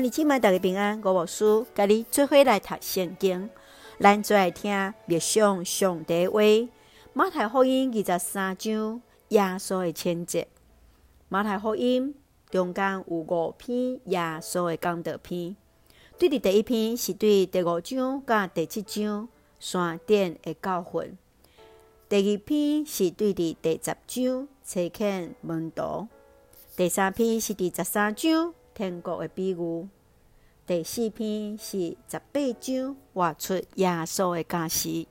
兄弟姐妹大家平安，我无事，甲你做伙来读圣经，咱做来听默想上帝话。马太福音二十三章耶稣的亲节。马太福音中间有五篇耶稣的讲道篇，对伫第一篇是对第五章甲第七章山顶的教训，第二篇是对伫第十章差遣门徒，第三篇是第十三章。天国的比喻，第四篇是十八章画出耶稣的假释。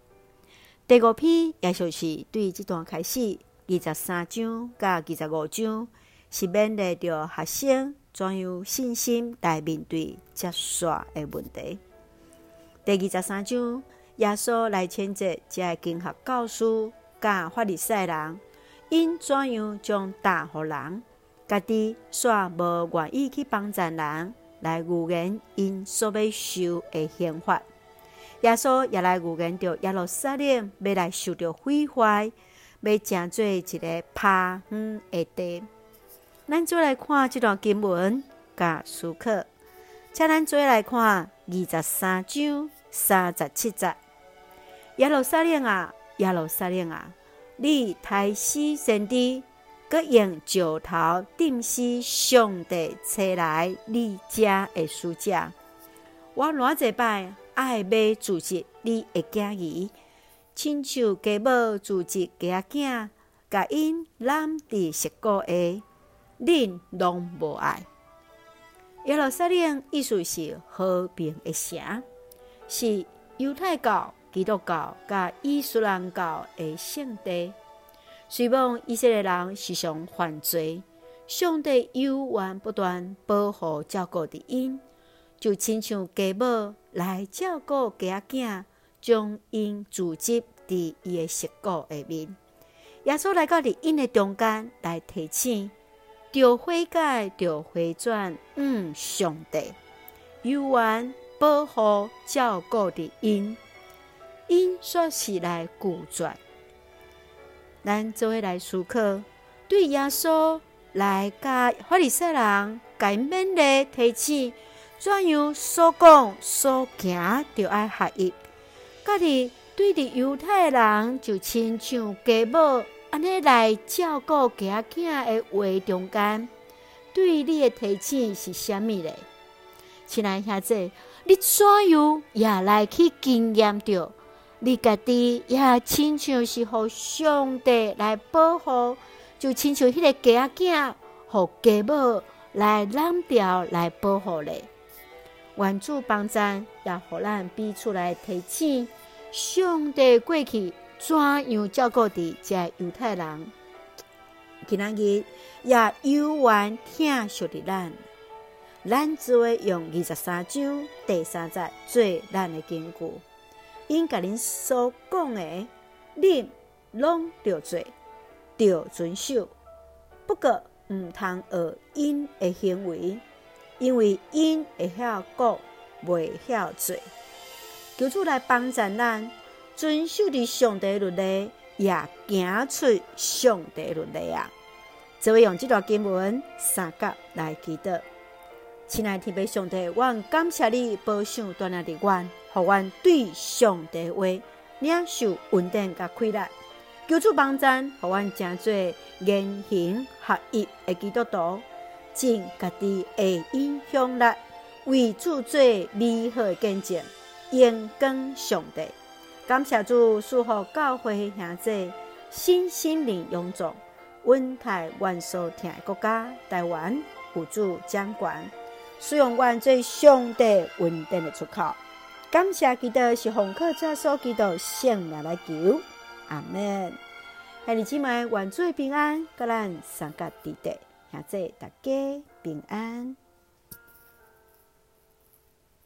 第五篇也就是对这段开始，二十三章甲二十五章是勉励着学生怎样信心来面对接续的问题。第二十三章耶稣来谴责这些经学教师甲法利赛人，因怎样将答予人。家己煞无愿意去帮助人，来预言因所要受的刑罚。耶稣也来预言着耶路撒冷要来受着毁坏，要成做一个抛荒的地。咱再来看这段经文，甲思考。请咱再来看二十三章三十七节：耶路撒冷啊，耶路撒冷啊，你太死先知。阁用石头钉死上帝找来你家的使者，我偌济摆爱要组织你的囝儿，亲像家母组织家囝，甲因揽伫膝骨下，恁拢无爱。耶路撒冷意思是和平的城，是犹太教、基督教甲伊斯兰教的圣地。虽望以色列人时常犯罪，上帝永远不断保护照顾的因，就亲像家母来照顾家囝，将因组织伫伊的膝骨下面。耶稣来到伫因的中间来提醒，着悔改，着回转，嗯，上帝永远保护照顾的因，因说是来拒绝。咱做伙来思考，对耶稣来甲法利赛人改勉励提醒，怎样所讲所行就爱合一。家己对伫犹太人就亲像家母安尼来照顾家囝的话中间，对你的提醒是虾物咧？亲爱兄弟，你怎样也来去经验着？你家己也亲像是互上帝来保护，就亲像迄个家囝，互家母来揽掉来保护咧。愿主帮赞也互咱彼此来提醒，上帝过去怎样照顾伫这犹太人，今仔日也有缘听惜的咱，咱只会用二十三章第三节做咱的根据。因甲恁所讲的，恁拢着做，着遵守。不过，毋通学因的行为，因为因会晓讲，袂晓做。求主来帮助咱，遵守伫上帝律例，也行出上帝律例啊！只会用这段经文三角来祈祷。亲爱的天父上帝，我感谢你保守锻炼的我，互阮对上帝话领受稳定甲快乐。求主帮赞，互阮成做言行合一的基督徒，尽家己的影响力，为主做美好的见证，荣光上帝。感谢主赐福教会兄弟，身心灵勇壮，稳台湾所听的国家台湾，有主掌管。使用阮最上帝稳定的出口，感谢基督是红客车所基督圣名来求，阿门。兄弟姊妹，愿主平安，甲咱三甲弟弟，兄弟大家平安。